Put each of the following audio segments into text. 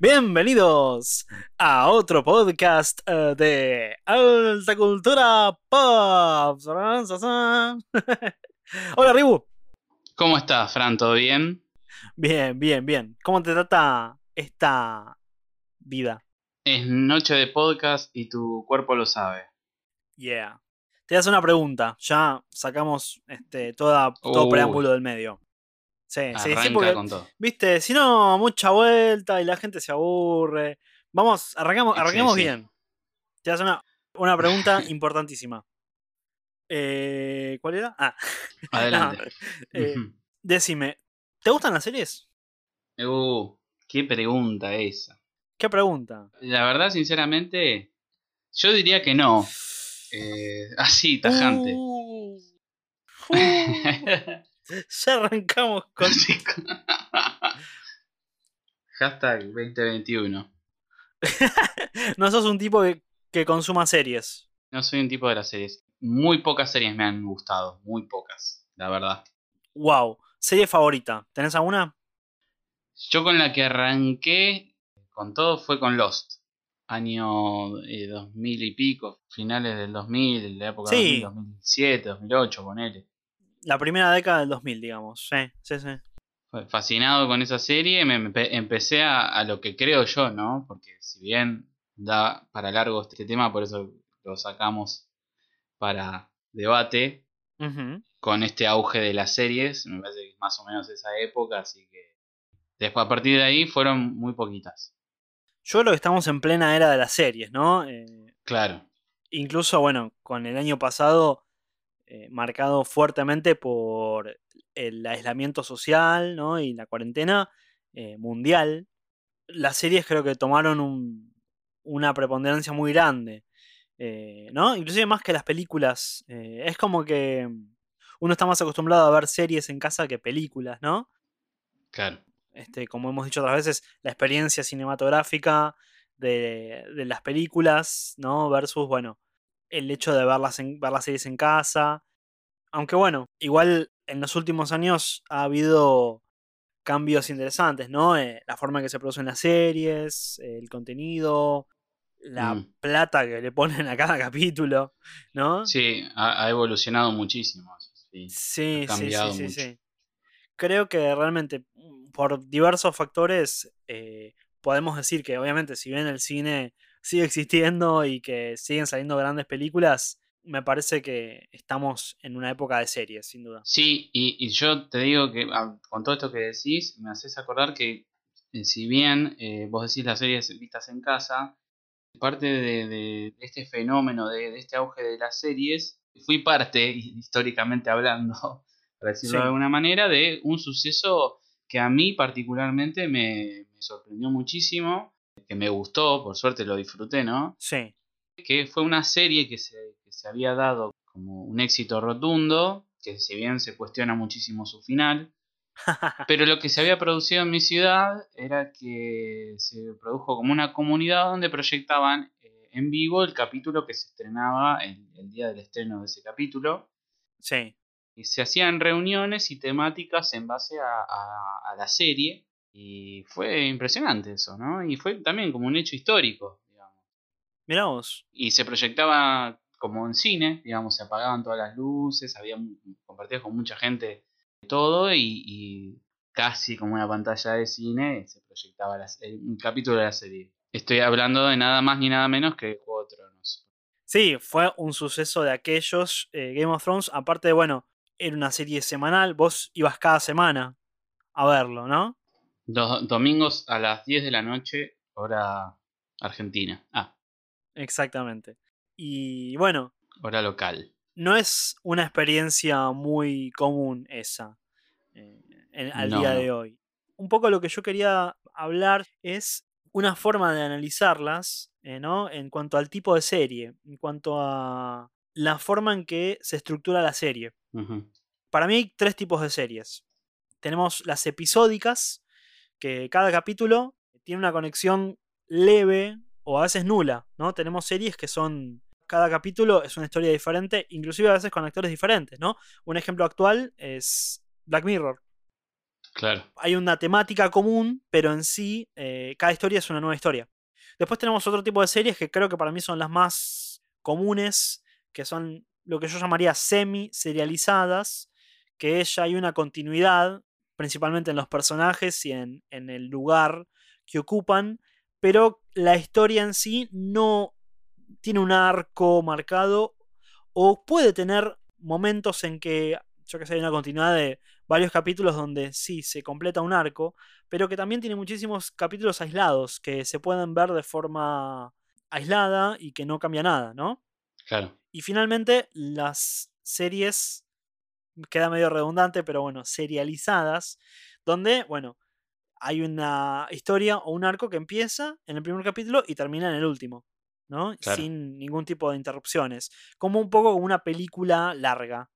Bienvenidos a otro podcast eh, de Alta Cultura Pop. Hola, Ribu. ¿Cómo estás, Fran? ¿Todo bien? Bien, bien, bien. ¿Cómo te trata esta vida? Es noche de podcast y tu cuerpo lo sabe. Yeah. Te hace una pregunta. Ya sacamos este, toda, todo preámbulo del medio. Sí, sí, sí, Arranca porque, con todo. viste, si no, mucha vuelta y la gente se aburre. Vamos, arrancamos, Sí, arranquemos sí. bien. Te hace una, una pregunta importantísima. Eh, ¿Cuál era? Ah, Adelante. eh, decime, ¿te gustan las series? Uh, qué pregunta esa. ¿Qué pregunta? La verdad, sinceramente, yo diría que no. Eh, así, tajante. Uh, uh, ya arrancamos con... Hashtag 2021. no sos un tipo que, que consuma series. No soy un tipo de las series. Muy pocas series me han gustado. Muy pocas, la verdad. Wow. ¿Serie favorita? ¿Tenés alguna? Yo con la que arranqué con todo fue con Lost. Año eh, 2000 y pico, finales del 2000, la época Sí. 2000, 2007, 2008, ponele. La primera década del 2000, digamos. Sí, sí, sí. Fascinado con esa serie, me empe- empecé a, a lo que creo yo, ¿no? Porque si bien da para largo este tema, por eso lo sacamos para debate, con este auge de las series, me parece que es más o menos esa época, así que después a partir de ahí fueron muy poquitas. Yo creo que estamos en plena era de las series, ¿no? Eh, Claro. incluso, bueno, con el año pasado eh, marcado fuertemente por el aislamiento social, ¿no? Y la cuarentena eh, mundial. Las series creo que tomaron un- una preponderancia muy grande, eh, ¿no? Inclusive más que las películas. Es como que uno está más acostumbrado a ver series en casa que películas, ¿no? Claro. este, como hemos dicho otras veces, la experiencia cinematográfica de, de las películas, ¿no? Versus, bueno, el hecho de verlas en, ver las series en casa. Aunque bueno, igual en los últimos años ha habido cambios interesantes, ¿no? Eh, la forma en que se producen las series, eh, el contenido, la Mm. plata que le ponen a cada capítulo, ¿no? Sí, ha, ha evolucionado muchísimo. Sí. Sí, sí, cambiado sí, sí, mucho. sí. Creo que realmente mm, por diversos factores eh, podemos decir que obviamente si bien el cine sigue existiendo y que siguen saliendo grandes películas, me parece que estamos en una época de series, sin duda. Sí, y, y yo te digo que ah, con todo esto que decís, me haces acordar que eh, si bien eh, vos decís las series vistas en casa, parte de, de este fenómeno, de, de este auge de las series, fui parte, hi- históricamente hablando, para decirlo Sí. de alguna manera, de un suceso que a mí particularmente me, me sorprendió muchísimo, que me gustó, por suerte lo disfruté, ¿no? Sí, que fue una serie que se, que se había dado como un éxito rotundo, que si bien se cuestiona muchísimo su final, pero lo que se había producido en mi ciudad era que se produjo como una comunidad donde proyectaban eh, en vivo el capítulo que se estrenaba el, el día del estreno de ese capítulo. sí. Y se hacían reuniones y temáticas en base a, a- a la serie. Y fue impresionante eso, ¿no? Y fue también como un hecho histórico, digamos Mirá vos. y se proyectaba como en cine, digamos, se apagaban todas las luces, había compartías con mucha gente todo y, y casi como una pantalla de cine se proyectaba la- el- un capítulo de la serie. Estoy hablando de nada más ni nada menos que Juego de Tronos. Sí, fue un suceso de aquellos. eh, Game of Thrones, aparte de, bueno, era una serie semanal, vos ibas cada semana a verlo, ¿no? Dos domingos a las 10 de la noche, hora argentina. Ah, Exactamente. Y bueno, hora local. no es una experiencia muy común esa eh, en- al No, día de hoy. Un poco lo que yo quería hablar es una forma de analizarlas, eh, ¿no? En cuanto al tipo de serie, en cuanto a la forma en que se estructura la serie. Para mí hay tres tipos de series. Tenemos las episódicas, que cada capítulo tiene una conexión leve o a veces nula, ¿no? Tenemos series que son cada capítulo es una historia diferente, inclusive a veces con actores diferentes, ¿no? Un ejemplo actual es Black Mirror. Claro. Hay una temática común, pero en sí, eh, cada historia es una nueva historia. Después tenemos otro tipo de series que creo que para mí son las más comunes, que son lo que yo llamaría semi-serializadas, que ya hay una continuidad, principalmente en los personajes y en, en el lugar que ocupan, pero la historia en sí no tiene un arco marcado o puede tener momentos en que, yo que sé, hay una continuidad de varios capítulos donde sí se completa un arco, pero que también tiene muchísimos capítulos aislados que se pueden ver de forma aislada y que no cambia nada, ¿no? Claro. Y finalmente, las series, queda medio redundante, pero bueno, serializadas, donde, bueno, hay una historia o un arco que empieza en el primer capítulo y termina en el último, ¿no? Claro. Sin ningún tipo de interrupciones. Como un poco como una película larga.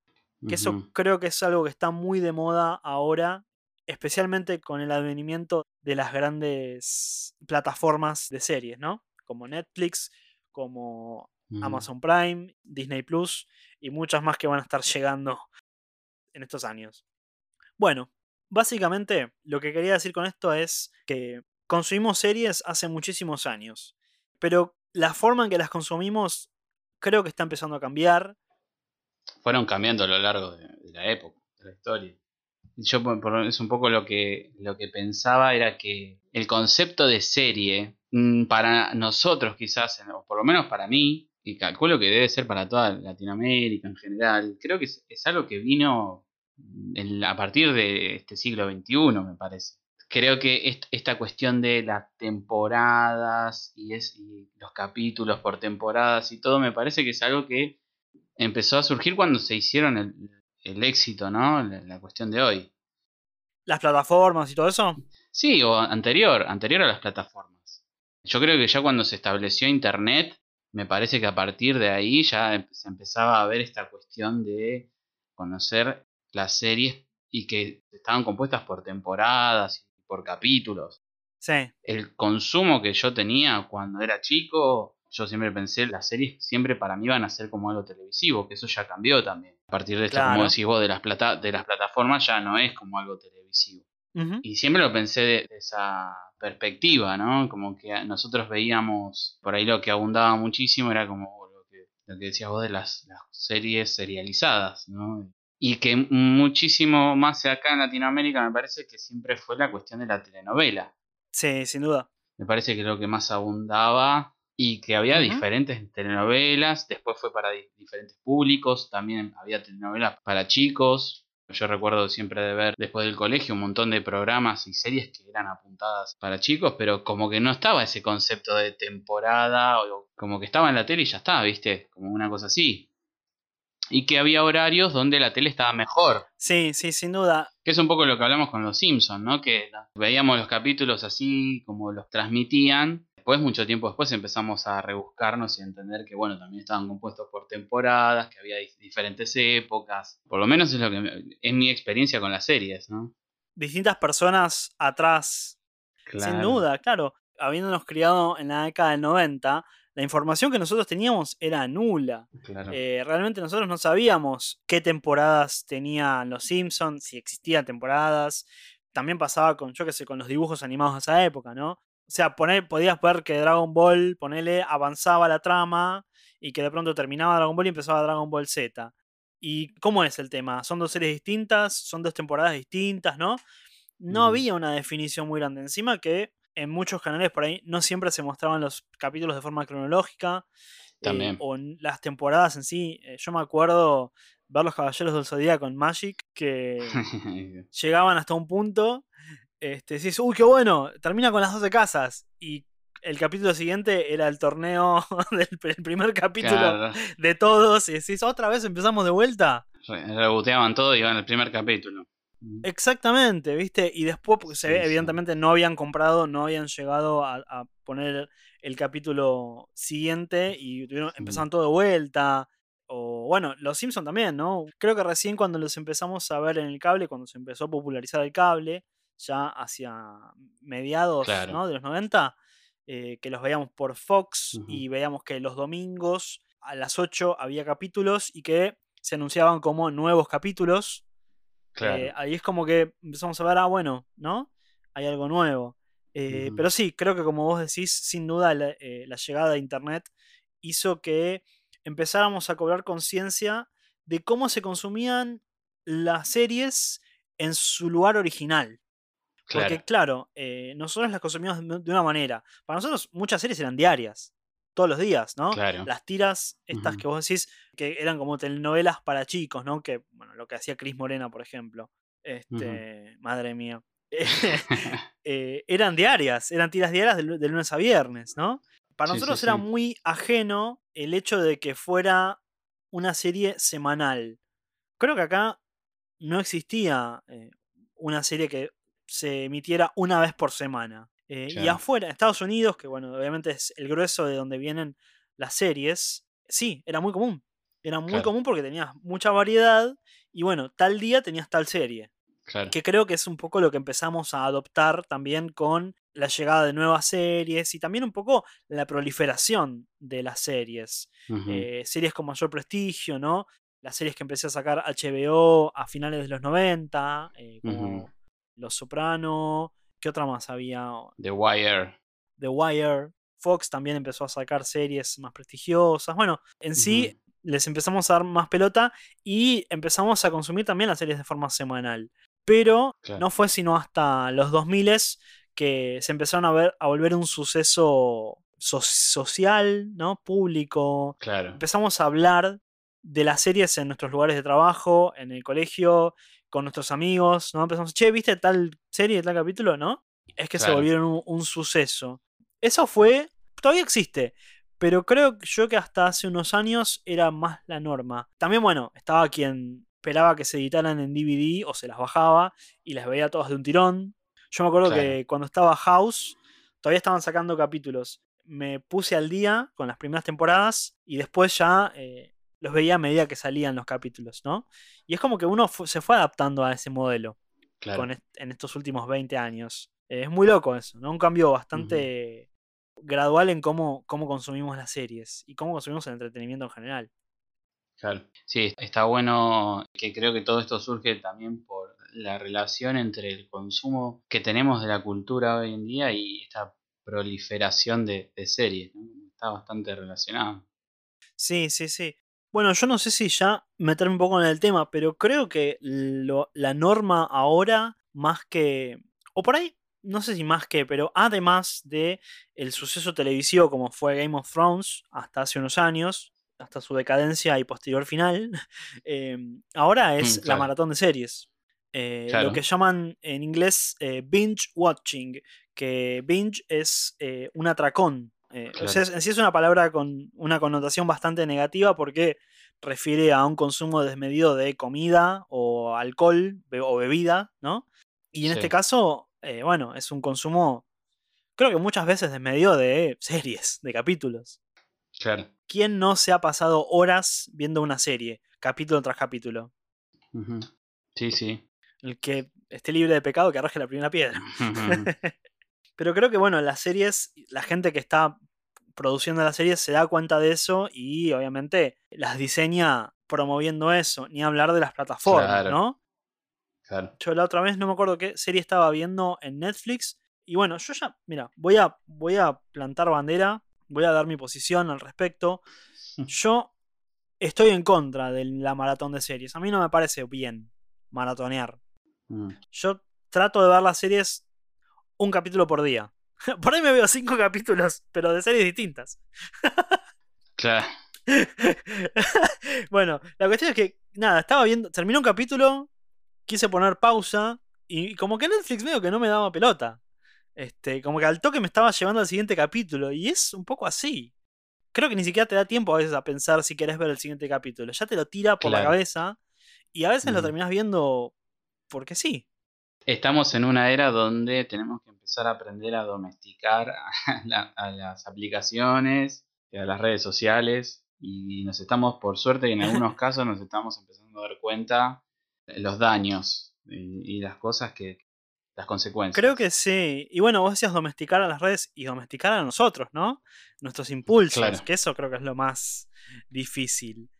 Que eso creo que es algo que está muy de moda ahora, especialmente con el advenimiento de las grandes plataformas de series, ¿no? Como Netflix, como. Amazon Prime, Disney Plus y muchas más que van a estar llegando en estos años. Bueno, básicamente lo que quería decir con esto es que consumimos series hace muchísimos años, pero la forma en que las consumimos creo que está empezando a cambiar. Fueron cambiando a lo largo de, la época, de la historia. Yo por- por- es un poco lo que, lo que pensaba era que el concepto de serie, mm, para nosotros quizás, o por lo menos para mí, y calculo que debe ser para toda Latinoamérica en general, creo que es, es algo que vino en- a partir de este siglo XXI, me parece. Creo que est- esta cuestión de las temporadas y, es, y los capítulos por temporadas y todo, me parece que es algo que empezó a surgir cuando se hicieron el, el éxito, ¿no? La, la cuestión de hoy. Las plataformas y todo eso. Sí, o anterior, anterior a las plataformas. Yo creo que ya cuando se estableció Internet, me parece que a partir de ahí ya em- se empezaba a ver esta cuestión de conocer las series y que estaban compuestas por temporadas y por capítulos. Sí, El consumo que yo tenía cuando era chico, yo siempre pensé, las series siempre para mí iban a ser como algo televisivo, que eso ya cambió también. A partir de esto, Claro. como decís vos, de las, plata de las plataformas ya no es como algo televisivo. Y siempre lo pensé de, esa perspectiva, ¿no? Como que nosotros veíamos, por ahí lo que abundaba muchísimo era como lo que, lo que decías vos de las, las series serializadas, ¿no? Y que muchísimo más acá en Latinoamérica me parece que siempre fue la cuestión de la telenovela. sí, sin duda. Me parece que lo que más abundaba y que había diferentes telenovelas, después fue para di- diferentes públicos, también había telenovelas para chicos. Yo recuerdo siempre de ver después del colegio un montón de programas y series que eran apuntadas para chicos, pero como que no estaba ese concepto de temporada, o como que estaba en la tele y ya está, ¿viste? Como una cosa así. Y que había horarios donde la tele estaba mejor. Sí, sí, sin duda. Que es un poco lo que hablamos con los Simpsons, ¿no? Que veíamos los capítulos así como los transmitían. Después, mucho tiempo después, empezamos a rebuscarnos y a entender que, bueno, también estaban compuestos por temporadas, que había dif- diferentes épocas. Por lo menos es lo que es mi experiencia con las series, ¿no? Distintas personas atrás Sin duda, claro. Habiéndonos criado en la década del 90, la información que nosotros teníamos era nula. Claro. Eh, realmente nosotros no sabíamos qué temporadas tenían los Simpsons, si existían temporadas. También pasaba con, yo qué sé, con los dibujos animados de esa época, ¿no? O sea, poner, podías ver que Dragon Ball, ponele, avanzaba la trama y que de pronto terminaba Dragon Ball y empezaba Dragon Ball Z. ¿Y cómo es el tema? ¿Son dos series distintas? ¿Son dos temporadas distintas, no? No Ujú. había una definición muy grande. Encima que en muchos canales por ahí no siempre se mostraban los capítulos de forma cronológica. eh, También. o en las temporadas en sí. Eh, yo me acuerdo ver los Caballeros del Zodíaco con Magic que llegaban hasta un punto. Este, decís, uy, qué bueno, termina con las 12 casas. Y el capítulo siguiente era el torneo del el primer capítulo Claro. de todos. Y decís, otra vez empezamos de vuelta. Re- Reboteaban todo y iban al primer capítulo. Exactamente, ¿viste? Y después, porque se Sí, ve, sí. evidentemente no habían comprado, no habían llegado a, a poner el capítulo siguiente y tuvieron, Sí. empezaron todo de vuelta. O bueno, los Simpson también, ¿no? Creo que recién cuando los empezamos a ver en el cable, cuando se empezó a popularizar el cable, ya hacia mediados Claro. ¿no? de los 90, eh, que los veíamos por Fox y veíamos que los domingos a las 8 había capítulos y que se anunciaban como nuevos capítulos. Eh, ahí es como que empezamos a ver, ah, bueno, ¿no? Hay algo nuevo. Eh, pero sí, creo que como vos decís, sin duda la, la llegada de Internet hizo que empezáramos a cobrar conciencia de cómo se consumían las series en su lugar original. Porque, claro, eh, nosotros las consumimos de una manera. Para nosotros, muchas series eran diarias, todos los días, ¿no? Las tiras, estas que vos decís, que eran como telenovelas para chicos, ¿no? Que, bueno, lo que hacía Cris Morena, por ejemplo. Este, Madre mía. Eh, eran diarias, eran tiras diarias de, lunes a viernes, ¿no? Para nosotros era muy ajeno el hecho de que fuera una serie semanal. Creo que acá no existía eh, una serie que se emitiera una vez por semana. Eh, y afuera, en Estados Unidos, que bueno, obviamente es el grueso de donde vienen las series, sí, era muy común. Era muy común porque tenías mucha variedad y bueno, tal día tenías tal serie. Que creo que es un poco lo que empezamos a adoptar también con la llegada de nuevas series y también un poco la proliferación de las series. Eh, series con mayor prestigio, ¿no? Las series que empecé a sacar HBO a finales de los 90, eh, como Los Soprano, ¿qué otra más había? The Wire. The Wire. Fox también empezó a sacar series más prestigiosas. Bueno, en sí les empezamos a dar más pelota y empezamos a consumir también las series de forma semanal. Pero no fue sino hasta los 2000 que se empezaron a, ver, a volver un suceso social, ¿no? Público. Claro. Empezamos a hablar de las series en nuestros lugares de trabajo, en el colegio, con nuestros amigos, ¿no? Empezamos, che, ¿viste tal serie, tal capítulo? ¿No? Es que se volvieron un, suceso. Eso fue, todavía existe, pero creo yo que hasta hace unos años era más la norma. También, bueno, estaba quien esperaba que se editaran en DVD o se las bajaba y las veía todas de un tirón. Yo me acuerdo que cuando estaba House, todavía estaban sacando capítulos. Me puse al día con las primeras temporadas y después ya eh, los veía a medida que salían los capítulos, ¿no? Y es como que uno se fue adaptando a ese modelo en estos últimos 20 años. Eh, es muy loco eso, ¿no? Un cambio bastante gradual en cómo, cómo consumimos las series y cómo consumimos el entretenimiento en general. Claro, sí, está bueno que creo que todo esto surge también por la relación entre el consumo que tenemos de la cultura hoy en día y esta proliferación de, series, Está bastante relacionado. Sí, sí, sí. Bueno, yo no sé si ya meterme un poco en el tema, pero creo que la norma ahora, más que. O por ahí, no sé si más que, pero además de el suceso televisivo como fue Game of Thrones hasta hace unos años, hasta su decadencia y posterior final, em, ahora es mm, la maratón de series. Eh, lo que llaman en inglés eh, binge watching, que binge es eh, un atracón. en sí es una palabra con una connotación bastante negativa porque refiere a un consumo desmedido de comida o alcohol o bebida, ¿no? Y en este caso, bueno, es un consumo, creo que muchas veces desmedido de series, de capítulos. Claro. ¿Quién no se ha pasado horas viendo una serie, capítulo tras capítulo? Sí, sí el que esté libre de pecado que arroje la primera piedra. Pero creo que, bueno, las series, la gente que está produciendo las series se da cuenta de eso y obviamente las diseña promoviendo eso, ni hablar de las plataformas, ¿no? Claro. Yo la otra vez no me acuerdo qué serie estaba viendo en Netflix y bueno, yo ya, mira, voy a, voy a plantar bandera, voy a dar mi posición al respecto. Yo estoy en contra de la maratón de series. A mí no me parece bien maratonear. Mm. Yo trato de ver las series un capítulo por día. Por ahí me veo cinco capítulos, pero de series distintas. claro. bueno, la cuestión es que, nada, estaba viendo, terminó un capítulo, quise poner pausa y como que Netflix medio que no me daba pelota. Este, como que al toque me estaba llevando al siguiente capítulo y es un poco así. Creo que ni siquiera te da tiempo a veces a pensar si querés ver el siguiente capítulo. Ya te lo tira por la cabeza y a veces lo mm. terminas viendo porque sí. Estamos en una era donde tenemos que empezar a aprender a domesticar a, las aplicaciones, a las redes sociales y nos estamos, por suerte, y en algunos casos nos estamos empezando a dar cuenta de los daños y, las cosas que, las consecuencias. Creo que sí. Y bueno, vos decías domesticar a las redes y domesticar a nosotros, ¿no? Nuestros impulsos, que eso creo que es lo más difícil.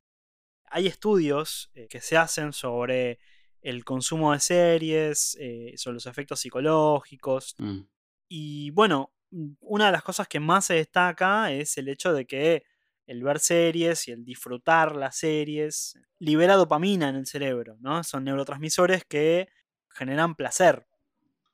Hay estudios eh, que se hacen sobre el consumo de series, eh, sobre los efectos psicológicos. Mm, Y bueno, mm, una de las cosas que más se destaca es el hecho de que el ver series y el disfrutar las series libera dopamina en el cerebro, ¿no? Son neurotransmisores que generan placer,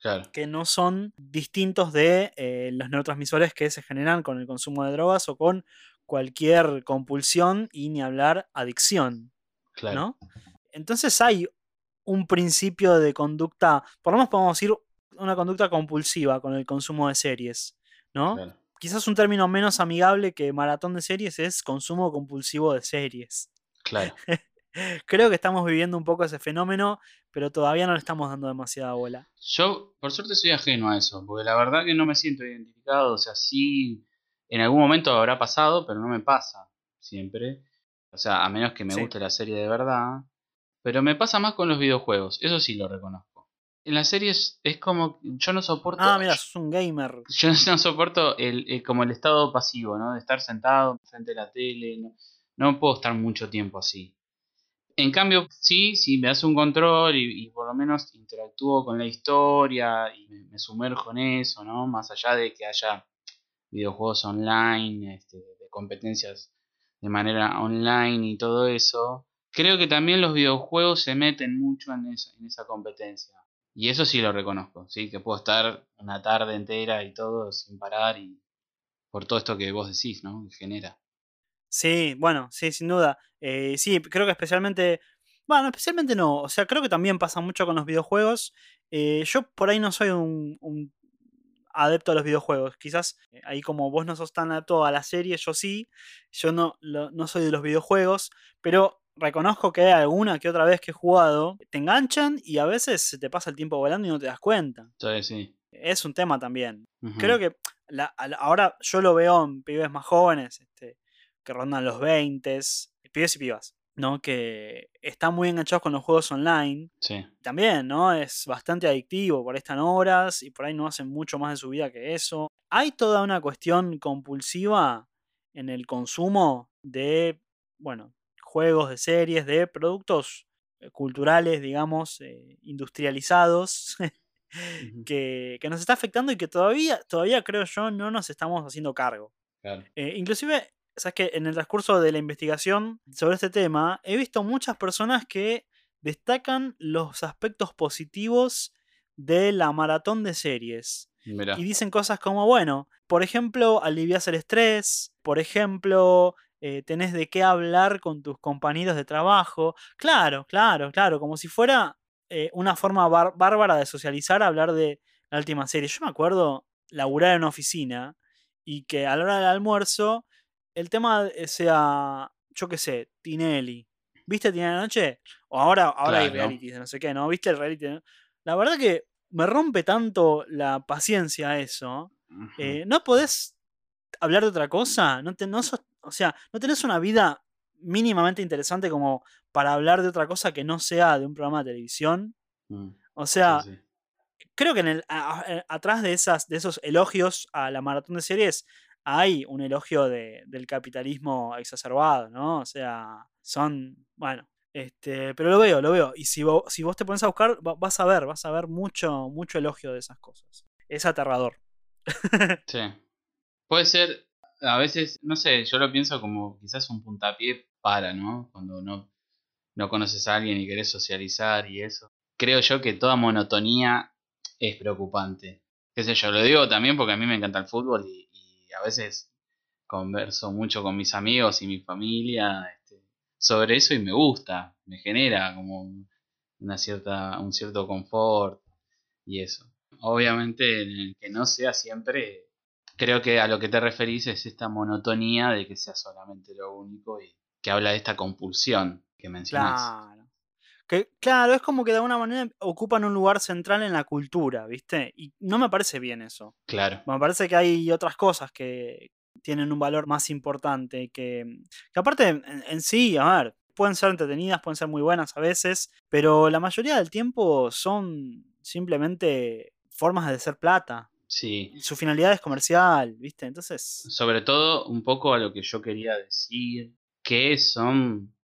claro, que no son distintos de eh, los neurotransmisores que se generan con el consumo de drogas o con cualquier compulsión y ni hablar adicción, claro. ¿no? Entonces hay un principio de conducta, por lo menos podemos decir una conducta compulsiva con el consumo de series, ¿no? claro. Quizás un término menos amigable que maratón de series es consumo compulsivo de series. Claro. Creo que estamos viviendo un poco ese fenómeno, pero todavía no le estamos dando demasiada bola. Yo, por suerte, soy ajeno a eso, porque la verdad que no me siento identificado. O sea, sí, en algún momento habrá pasado, pero no me pasa siempre. O sea, a menos que me Sí. guste la serie de verdad. Pero me pasa más con los videojuegos, eso sí lo reconozco. En las series es como, yo no soporto, Ah, mira, sos un gamer. yo no soporto el, el- como el estado pasivo, ¿no? De estar sentado frente a la tele, no, no puedo estar mucho tiempo así. En cambio, sí, si me das un control y, y por lo menos interactúo con la historia y me, me sumerjo en eso, ¿no? Más allá de que haya videojuegos online, este, de competencias de manera online y todo eso, creo que también los videojuegos se meten mucho en esa, en esa competencia. Y eso sí lo reconozco, sí, que puedo estar una tarde entera y todo sin parar y por todo esto que vos decís, ¿no? Que genera. Sí, bueno, sí, sin duda. Eh, sí, creo que especialmente. Bueno, especialmente no. O sea, creo que también pasa mucho con los videojuegos. Eh, yo por ahí no soy un, un adepto a los videojuegos. Quizás eh, ahí como vos no sos tan adepto a la serie, yo sí. Yo no, lo- no soy de los videojuegos. Pero reconozco que alguna que otra vez que he jugado te enganchan y a veces se te pasa el tiempo volando y no te das cuenta. Entonces sí. Es un tema también. Creo que la- ahora yo lo veo en pibes más jóvenes, este, que rondan los 20, pibes y pibas, ¿no? Que están muy enganchados con los juegos online. Sí, También, ¿no? Es bastante adictivo, por ahí están horas y por ahí no hacen mucho más de su vida que eso. Hay toda una cuestión compulsiva en el consumo de, bueno, juegos, de series, de productos eh, culturales, digamos, eh, industrializados, que, que nos está afectando y que todavía, todavía creo yo no nos estamos haciendo cargo. claro. Eh, inclusive, sabes que en el transcurso de la investigación sobre este tema, he visto muchas personas que destacan los aspectos positivos de la maratón de series. Mirá, Y dicen cosas como, bueno, por ejemplo, alivias el estrés, por ejemplo, eh, tenés de qué hablar con tus compañeros de trabajo. Claro, claro, claro, como si fuera eh, una forma bar- bárbara de socializar, hablar de la última serie. Yo me acuerdo laburar en una oficina y que a la hora del almuerzo el tema eh, sea, yo qué sé, Tinelli. ¿Viste Tinelli de noche? O ahora, ahora hay Claro. realities de no sé qué, ¿no? ¿Viste el reality? La verdad que me rompe tanto la paciencia eso. Eh, ¿No podés hablar de otra cosa? ¿No te- no sos- o sea, ¿no tenés una vida mínimamente interesante como para hablar de otra cosa que no sea de un programa de televisión? mm, O sea, sí, creo que en el, a- a- eh, atrás de, esas, de esos elogios a la maratón de series hay un elogio de- del capitalismo exacerbado, ¿no? O sea, son, bueno, este, pero lo veo, lo veo. Y si vos, si vos te pones a buscar, va- vas a ver, vas a ver mucho, mucho elogio de esas cosas. Es aterrador. sí. Puede ser, a veces, no sé, yo lo pienso como quizás un puntapié para, ¿no? Cuando no, no conoces a alguien y querés socializar y eso. Creo yo que toda monotonía es preocupante. Qué sé yo, lo digo también porque a mí me encanta el fútbol y, a veces converso mucho con mis amigos y mi familia este, sobre eso y me gusta, me genera como una cierta, un cierto confort y eso. Obviamente que no sea siempre, creo que a lo que te referís es esta monotonía de que sea solamente lo único y que habla de esta compulsión que mencionás. Claro. Que, claro, es como que de alguna manera ocupan un lugar central en la cultura, ¿viste? Y no me parece bien eso. Claro, Me parece que hay otras cosas que tienen un valor más importante. Que, que aparte, en, en sí, a ver, pueden ser entretenidas, pueden ser muy buenas a veces, pero la mayoría del tiempo son simplemente formas de hacer plata. Sí. Su finalidad es comercial, ¿viste? Entonces, Sobre todo un poco a lo que yo quería decir, que son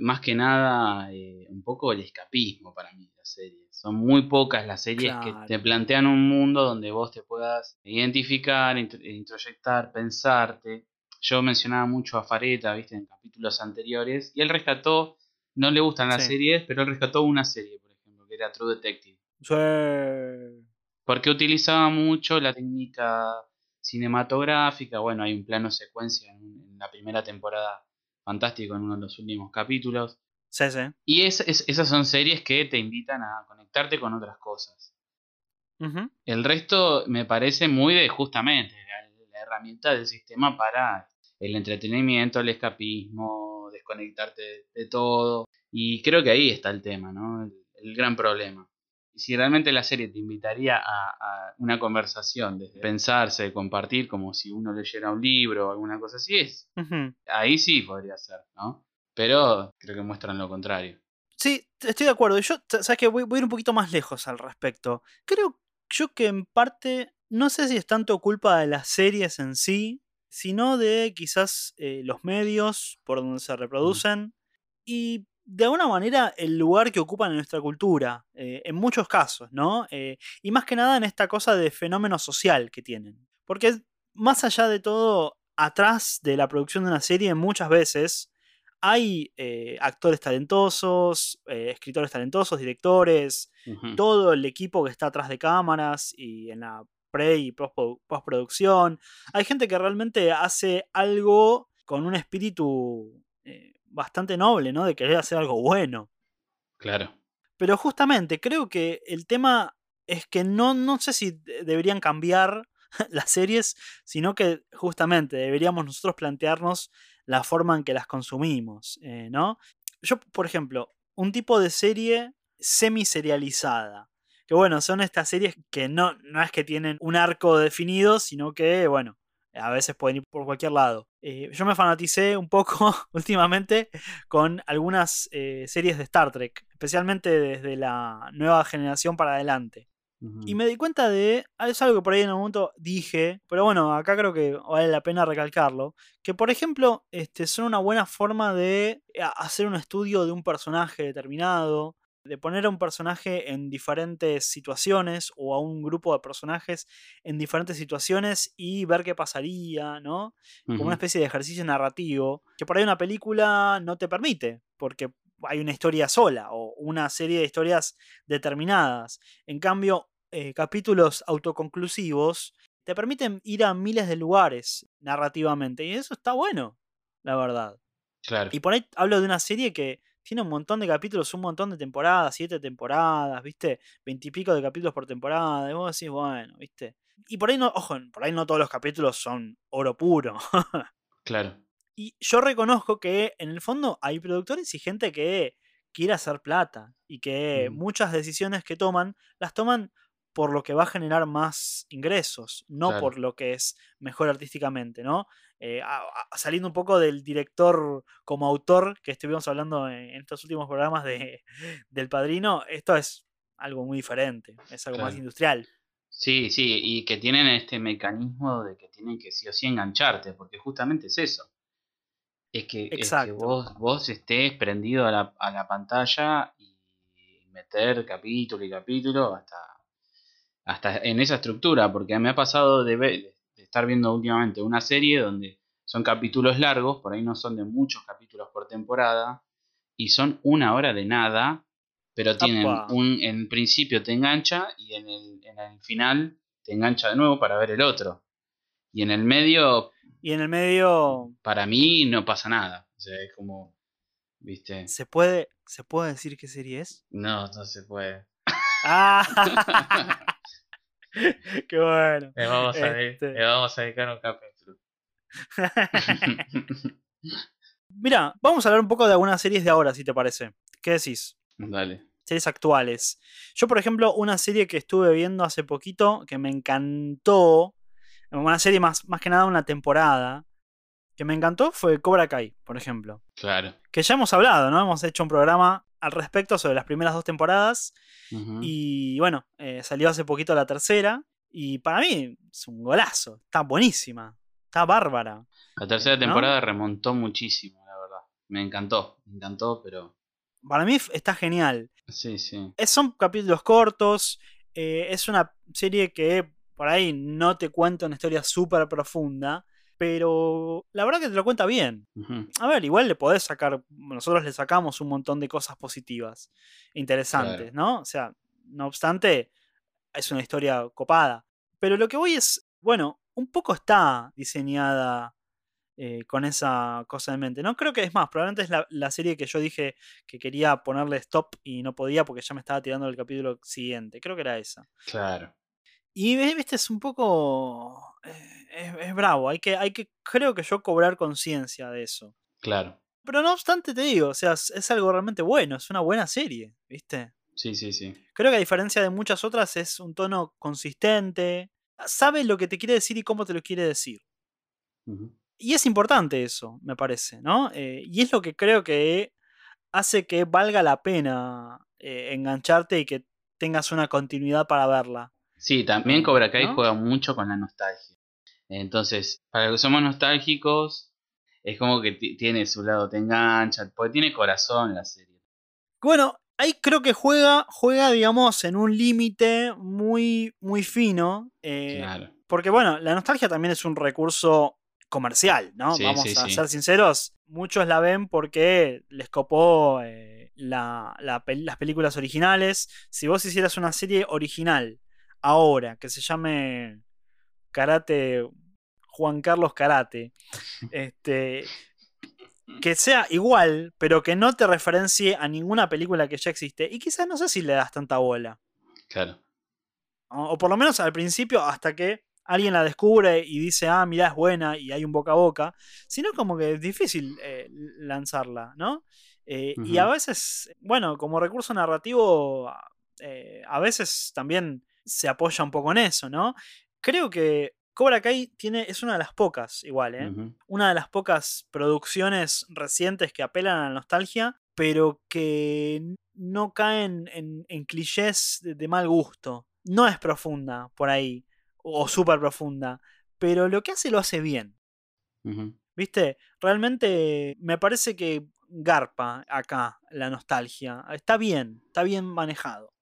más que nada eh, un poco el escapismo para mí las series. Son muy pocas las series que te plantean un mundo donde vos te puedas identificar, introyectar, pensarte. Yo mencionaba mucho a Fareta, viste, en capítulos anteriores, y él rescató, no le gustan las series, pero él rescató una serie, por ejemplo, que era True Detective. Porque utilizaba mucho la técnica cinematográfica, bueno, hay un plano secuencia en la primera temporada fantástico en uno de los últimos capítulos. Sí, sí. Y es, esas son series que te invitan a conectarte con otras cosas. El resto me parece muy de justamente la, herramienta del sistema para el entretenimiento, el escapismo, desconectarte de, todo. Y creo que ahí está el tema, ¿no? el gran problema si realmente la serie te invitaría a, una conversación, de pensarse, de compartir, como si uno leyera un libro o alguna cosa así, es. Ahí sí podría ser, ¿no? Pero creo que muestran lo contrario. Sí, estoy de acuerdo. Yo, sabes que voy, a ir un poquito más lejos al respecto. Creo yo que en parte, no sé si es tanto culpa de las series en sí, sino de quizás eh, los medios por donde se reproducen. Y de alguna manera el lugar que ocupan en nuestra cultura, eh, en muchos casos, ¿no? Eh, y más que nada en esta cosa de fenómeno social que tienen. Porque más allá de todo, atrás de la producción de una serie muchas veces hay eh, actores talentosos, escritores talentosos, directores, todo el equipo que está atrás de cámaras y en la pre y postproducción. Hay gente que realmente hace algo con un espíritu bastante noble, ¿no? De querer hacer algo bueno. Claro. Pero justamente creo que el tema es que no, no sé si deberían cambiar las series, sino que justamente deberíamos nosotros plantearnos la forma en que las consumimos, eh, ¿no? Yo, por ejemplo, un tipo de serie semi-serializada. Que bueno, son estas series que no, no es que tienen un arco definido, sino que, bueno, a veces pueden ir por cualquier lado. Eh, yo me fanaticé un poco últimamente con algunas eh, series de Star Trek, especialmente desde la nueva generación para adelante. Y me di cuenta de, ah, es algo que por ahí en un momento dije, pero bueno, acá creo que vale la pena recalcarlo, que por ejemplo este, son una buena forma de eh, hacer un estudio de un personaje determinado, de poner a un personaje en diferentes situaciones o a un grupo de personajes en diferentes situaciones y ver qué pasaría, ¿no? Como una especie de ejercicio narrativo que por ahí una película no te permite, porque hay una historia sola o una serie de historias determinadas. En cambio, eh, capítulos autoconclusivos te permiten ir a miles de lugares narrativamente y eso está bueno, la verdad. Claro. Y por ahí hablo de una serie que tiene un montón de capítulos, un montón de temporadas, siete temporadas, ¿viste? Veintipico de capítulos por temporada. Y vos decís, bueno, ¿viste? Y por ahí no, ojo, por ahí no todos los capítulos son oro puro. claro. Y yo reconozco que en el fondo hay productores y gente que quiere hacer plata y que muchas decisiones que toman las toman por lo que va a generar más ingresos, no por lo que es mejor artísticamente, ¿no? Eh, saliendo un poco del director como autor que estuvimos hablando en, estos últimos programas de, del Padrino, esto es algo muy diferente, es algo más industrial. Sí, sí, y que tienen este mecanismo de que tienen que sí o sí engancharte, porque justamente es eso. Es que, es que vos, vos estés prendido a la, a la pantalla y meter capítulo y capítulo hasta hasta en esa estructura, porque me ha pasado de, estar viendo últimamente una serie donde son capítulos largos, por ahí no son de muchos capítulos por temporada, y son una hora de nada, pero tienen un, en principio te engancha y en el, en el final te engancha de nuevo para ver el otro. Y en el medio... Y en el medio... Para mí no pasa nada. O sea, es como... ¿Viste? ¿Se puede, ¿Se puede decir qué serie es? No, no se puede. Ah. Qué bueno. Le vamos, a este vamos a dedicar un capítulo. Mira, vamos a hablar un poco de algunas series de ahora, si te parece. ¿Qué decís? Dale. Series actuales. Yo, por ejemplo, una serie que estuve viendo hace poquito, que me encantó, una serie más, más que nada una temporada, que me encantó fue Cobra Kai, por ejemplo. Claro. Que ya hemos hablado, ¿no? Hemos hecho un programa al respecto sobre las primeras dos temporadas. Y bueno, eh, salió hace poquito la tercera. Y para mí es un golazo. Está buenísima. Está bárbara. La tercera temporada remontó muchísimo, la verdad. me encantó, me encantó, pero... Para mí está genial. Sí, sí. son capítulos cortos, eh, es una serie que por ahí no te cuenta una historia súper profunda, pero la verdad que te lo cuenta bien. A ver, igual le podés sacar, nosotros le sacamos un montón de cosas positivas, interesantes, ¿no? O sea, no obstante, es una historia copada. Pero lo que voy es, bueno, un poco está diseñada eh, con esa cosa en mente. No creo que es más, probablemente es la, serie que yo dije que quería ponerle stop y no podía porque ya me estaba tirando el capítulo siguiente. Creo que era esa. Claro. Y viste, es un poco. Eh, es, bravo. Hay que, hay que, creo que yo cobrar conciencia de eso. Claro. Pero no obstante, te digo, o sea, es, algo realmente bueno, es una buena serie, ¿viste? Sí, sí, sí. Creo que a diferencia de muchas otras es un tono consistente, sabe lo que te quiere decir y cómo te lo quiere decir. Y es importante eso, me parece, ¿no? Eh, y es lo que creo que hace que valga la pena eh, engancharte y que tengas una continuidad para verla. Sí, también Cobra Kai juega mucho con la nostalgia. Entonces, para los que somos nostálgicos, es como que tiene su lado, te engancha, porque tiene corazón la serie. Bueno, ahí creo que juega, juega digamos, en un límite muy, muy fino. Eh, claro. Porque, bueno, la nostalgia también es un recurso comercial, ¿no? Vamos a ser sinceros. Muchos la ven porque les copó eh, las películas originales. Si vos hicieras una serie original ahora que se llame Karate Juan Carlos Karate, este, que sea igual, pero que no te referencie a ninguna película que ya existe. Y quizás no sé si le das tanta bola. Claro. O, por lo menos al principio, hasta que alguien la descubre y dice, ah, mira, es buena y hay un boca a boca, sino como que es difícil eh, lanzarla, ¿no? Eh, y a veces, bueno, como recurso narrativo, eh, a veces también se apoya un poco en eso, ¿no? Creo que Cobra Kai tiene, es una de las pocas, igual, ¿eh? Una de las pocas producciones recientes que apelan a la nostalgia, pero que no caen en, clichés de, mal gusto. No es profunda por ahí o súper profunda, pero lo que hace lo hace bien. ¿Viste? Realmente me parece que garpa acá la nostalgia. Está bien, está bien manejado.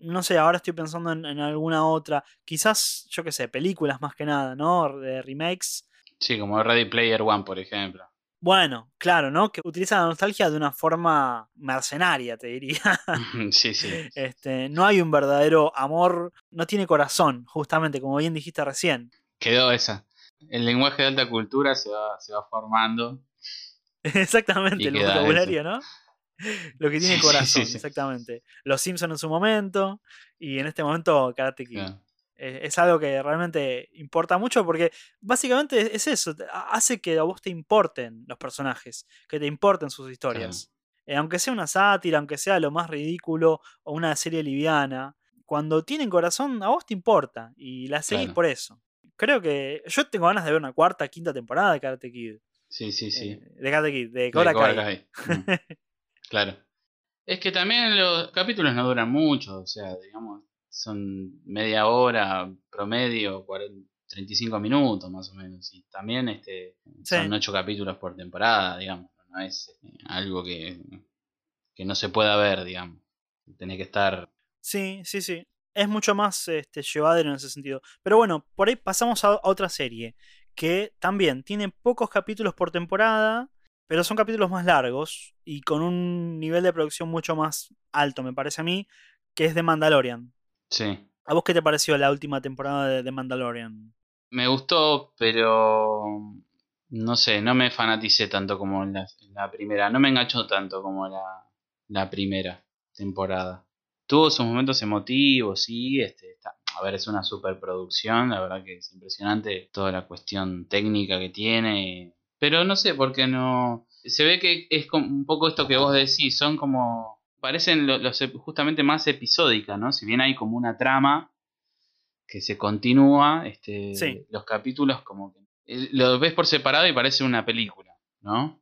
No sé, ahora estoy pensando en, alguna otra. Quizás, yo qué sé, películas más que nada, ¿no? De remakes. Sí, como Ready Player One, por ejemplo. Bueno, claro, ¿no? Que utiliza la nostalgia de una forma mercenaria, te diría. Sí, sí. Este, no hay un verdadero amor, no tiene corazón, justamente, como bien dijiste recién. Quedó esa. El lenguaje de alta cultura se va, se va formando. Exactamente, el vocabulario, ¿no? Lo que tiene corazón, exactamente. Los Simpsons en su momento y en este momento Karate Kid. Es algo que realmente importa mucho porque básicamente es eso, hace que a vos te importen los personajes, que te importen sus historias. Eh, aunque sea una sátira, aunque sea lo más ridículo o una serie liviana, cuando tienen corazón a vos te importa y la seguís por eso. Creo que yo tengo ganas de ver una cuarta, quinta temporada de Karate Kid. Sí, sí, sí. Eh, de Karate Kid, de Cobra, Kai. claro. Es que también los capítulos no duran mucho, o sea, digamos, son media hora promedio, 35 minutos más o menos. Y también este, son 8 capítulos por temporada, digamos. No es eh, algo que, que no se pueda ver, digamos. Tiene que estar. Sí, sí, sí. Es mucho más este, llevadero en ese sentido. Pero bueno, por ahí pasamos a otra serie que también tiene pocos capítulos por temporada, pero son capítulos más largos y con un nivel de producción mucho más alto, me parece a mí, que es de Mandalorian. Sí. ¿A vos qué te pareció la última temporada de The Mandalorian? Me gustó, pero no sé, no me fanaticé tanto como la, la primera. No me enganchó tanto como la, la, primera temporada. Tuvo sus momentos emotivos, sí. Este, a ver, es una superproducción. La verdad que es impresionante toda la cuestión técnica que tiene. Pero no sé por qué no. Se ve que es un poco esto que vos decís. Son como parecen los, justamente más episódicas, ¿no? Si bien hay como una trama que se continúa, este, los capítulos como que eh, lo ves por separado y parece una película, ¿no?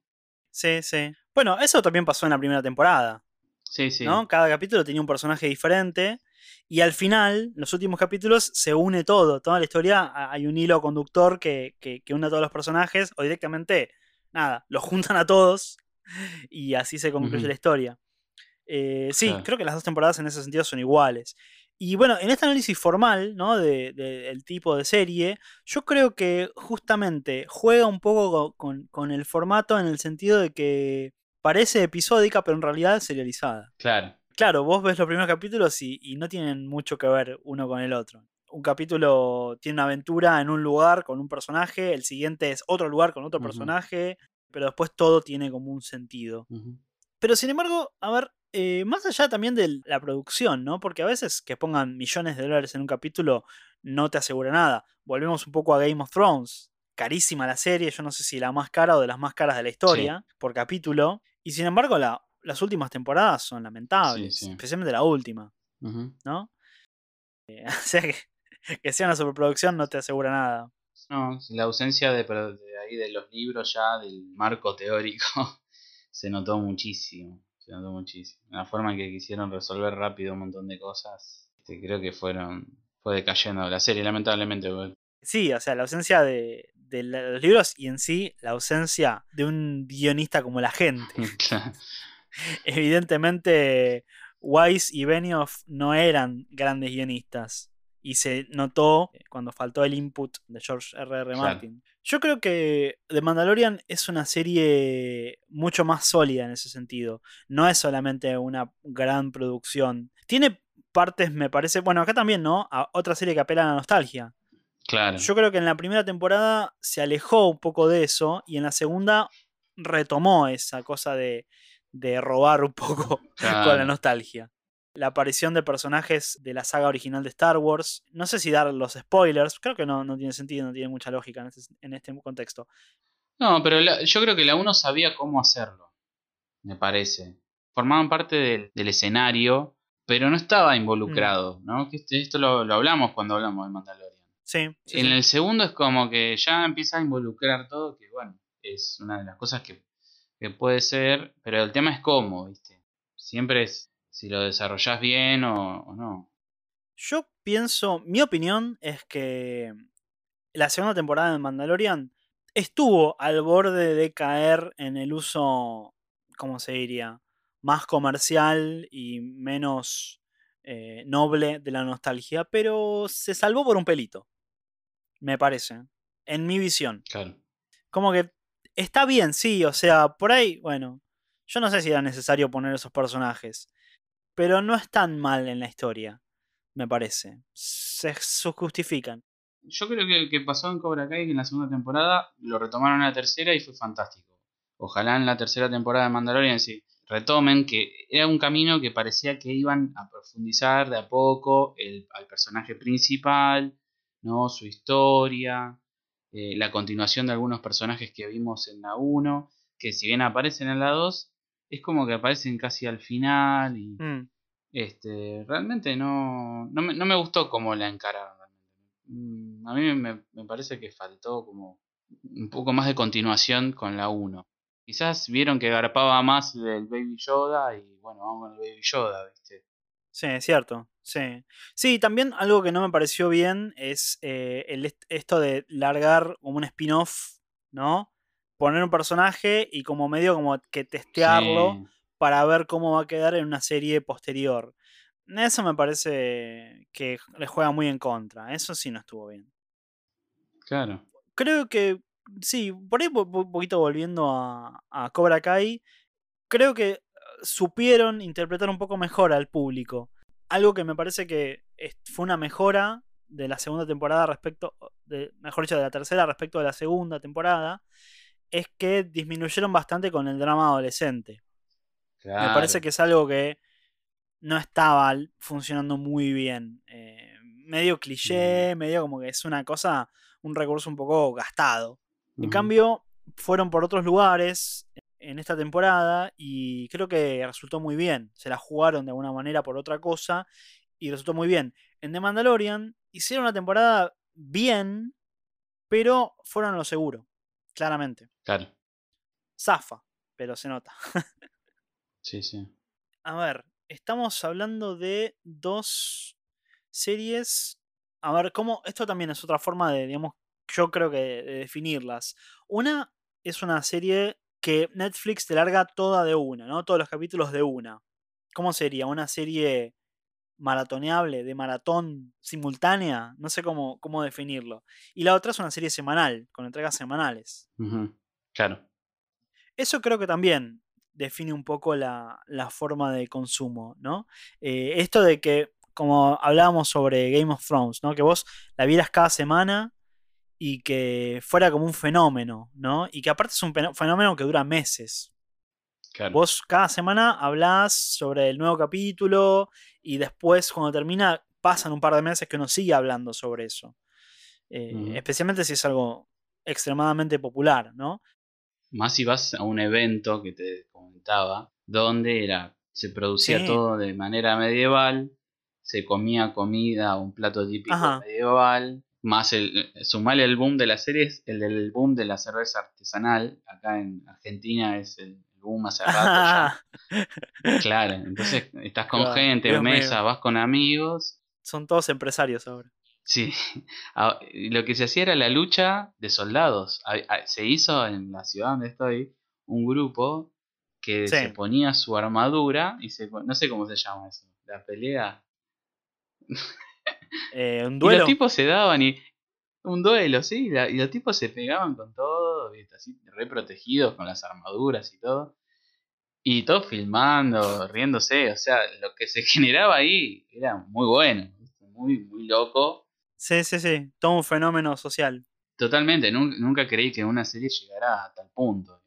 Sí, sí. Bueno, eso también pasó en la primera temporada. Sí, sí. ¿no? Cada capítulo tenía un personaje diferente y al final, en los últimos capítulos, se une todo, toda la historia, hay un hilo conductor que, que, que une a todos los personajes o directamente, nada, los juntan a todos y así se concluye la historia. Eh, sí, Claro. creo que las dos temporadas en ese sentido son iguales. Y bueno, en este análisis formal, ¿no? De- de- del tipo de serie, yo creo que justamente juega un poco co- con, con el formato en el sentido de que parece episódica, pero en realidad es serializada. Claro. Claro, vos ves los primeros capítulos y, y no tienen mucho que ver uno con el otro. Un capítulo tiene una aventura en un lugar con un personaje, el siguiente es otro lugar con otro personaje, pero después todo tiene como un sentido. Pero sin embargo, a ver, eh, más allá también de la producción, ¿no? Porque a veces que pongan millones de dólares en un capítulo no te asegura nada. Volvemos un poco a Game of Thrones. Carísima la serie, yo no sé si la más cara o de las más caras de la historia por capítulo. Y sin embargo, la- las últimas temporadas son lamentables, Sí, sí. especialmente la última. ¿no? Eh, o sea que, que sea una superproducción no te asegura nada. No, la ausencia de, de ahí de los libros ya, del marco teórico, se notó muchísimo. Se notó muchísimo. La forma en que quisieron resolver rápido un montón de cosas, este, creo que fueron fue decayendo la serie, lamentablemente. Sí, o sea, la ausencia de, de los libros y en sí la ausencia de un guionista como la gente. Claro. Evidentemente, Weiss y Benioff no eran grandes guionistas. Y se notó cuando faltó el input de George R.R. Claro. Martin. Yo creo que The Mandalorian es una serie mucho más sólida en ese sentido. No es solamente una gran producción. Tiene partes, me parece. Bueno, acá también, ¿no? A otra serie que apela a la nostalgia. Claro. Yo creo que en la primera temporada se alejó un poco de eso y en la segunda retomó esa cosa de, de robar un poco con la nostalgia. La aparición de personajes de la saga original de Star Wars. No sé si dar los spoilers, creo que no, no tiene sentido, no tiene mucha lógica en este, en este contexto. No, pero la- yo creo que la 1 sabía cómo hacerlo, me parece. Formaban parte del, del escenario, pero no estaba involucrado, ¿no? Que este- esto lo, lo hablamos cuando hablamos de Mandalorian. Sí, sí, en sí. el segundo es como que ya empieza a involucrar todo, que bueno, es una de las cosas que, que puede ser, pero el tema es cómo, ¿viste? Siempre es si lo desarrollás bien o, o no. Yo pienso, mi opinión es que la segunda temporada de Mandalorian estuvo al borde de caer en el uso, ¿cómo se diría? Más comercial y menos eh, noble de la nostalgia, pero se salvó por un pelito, me parece, en mi visión. Claro. Como que está bien, sí, o sea, por ahí, bueno, yo no sé si era necesario poner esos personajes, pero no están mal en la historia, me parece. Se, justifican. Yo creo que el que pasó en Cobra Kai en la segunda temporada lo retomaron en la tercera y fue fantástico. Ojalá en la tercera temporada de Mandalorian sí retomen que era un camino que parecía que iban a profundizar de a poco el, al personaje principal, ¿no? su historia, eh, la continuación de algunos personajes que vimos en la 1, que si bien aparecen en la 2, es como que aparecen casi al final y Mm. este realmente no, no, me, no me gustó cómo la encararon. Mm, A mí me, me parece que faltó como un poco más de continuación con la 1. Quizás vieron que garpaba más del Baby Yoda y bueno, vamos con el Baby Yoda, ¿viste? Sí, es cierto. Sí. Sí, también algo que no me pareció bien es eh, el est- esto de largar como un spin-off, ¿no? Poner un personaje y como medio como que testearlo Sí, para ver cómo va a quedar en una serie posterior. Eso me parece que le juega muy en contra. Eso sí no estuvo bien. claro. Creo que, sí, por ahí un poquito volviendo a, a Cobra Kai, creo que supieron interpretar un poco mejor al público. Algo que me parece que fue una mejora de la segunda temporada respecto, de, mejor dicho, de la tercera respecto de la segunda temporada, es que disminuyeron bastante con el drama adolescente. Me parece Claro. que es algo que no estaba funcionando muy bien. Eh, medio cliché, medio como que es una cosa, un recurso un poco gastado. En cambio, fueron por otros lugares en esta temporada y creo que resultó muy bien. Se la jugaron de alguna manera por otra cosa y resultó muy bien. En The Mandalorian hicieron una temporada bien, pero fueron a lo seguro, claramente. Claro. Zafa, pero se nota. Sí, sí. A ver, estamos hablando de dos series. A ver, cómo. Esto también es otra forma de, digamos, yo creo que de definirlas. Una es una serie que Netflix te larga toda de una, ¿no? Todos los capítulos de una. ¿Cómo sería? ¿Una serie maratoneable, de maratón simultánea? No sé cómo, cómo definirlo. Y la otra es una serie semanal, con entregas semanales. Claro. Eso creo que también define un poco la, forma de consumo, ¿no? Eh, esto de que, como hablábamos sobre Game of Thrones, ¿no? Que vos la vieras cada semana y que fuera como un fenómeno, ¿no? Y que aparte es un fenómeno que dura meses. Vos cada semana hablás sobre el nuevo capítulo y después cuando termina pasan un par de meses que uno sigue hablando sobre eso. Eh, especialmente si es algo extremadamente popular, ¿no? Más si vas a un evento que te comentaba, donde era, se producía todo de manera medieval, se comía comida, un plato típico medieval, más el sumarle el boom de las series, el del boom de la cerveza artesanal, acá en Argentina es el, boom hace rato Claro, entonces estás con gente en mesa, vas con amigos. Son todos empresarios ahora. Sí, lo que se hacía era la lucha de soldados. Se hizo en la ciudad donde estoy un grupo que se ponía su armadura y se no sé cómo se llama eso, la pelea. Eh, ¿Un duelo? Y los tipos se daban y un duelo, sí, y los tipos se pegaban con todo, así re protegidos con las armaduras y todo. Y todos filmando, riéndose, o sea, lo que se generaba ahí era muy bueno, muy, muy loco Sí, sí, sí, todo un fenómeno social. Totalmente, nunca, creí que una serie llegara a tal punto.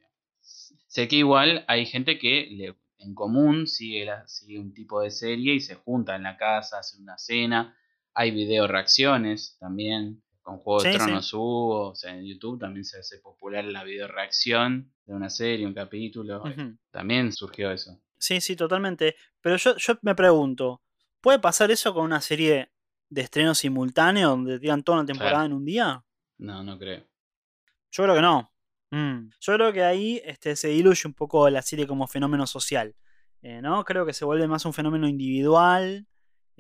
Sé que igual hay gente que en común sigue, sigue un tipo de serie y se junta en la casa, hace una cena. Hay video reacciones también. Con Juego de Tronos hubo, o sea, en YouTube también se hace popular la video reacción de una serie, un capítulo. También surgió eso. Sí, sí, totalmente. Pero yo, yo me pregunto, ¿puede pasar eso con una serie de estreno simultáneo donde tiran toda una temporada en un día? No, no creo. Yo creo que no. Mm. Yo creo que ahí este, se diluye un poco la serie como fenómeno social. Eh, ¿no? Creo que se vuelve más un fenómeno individual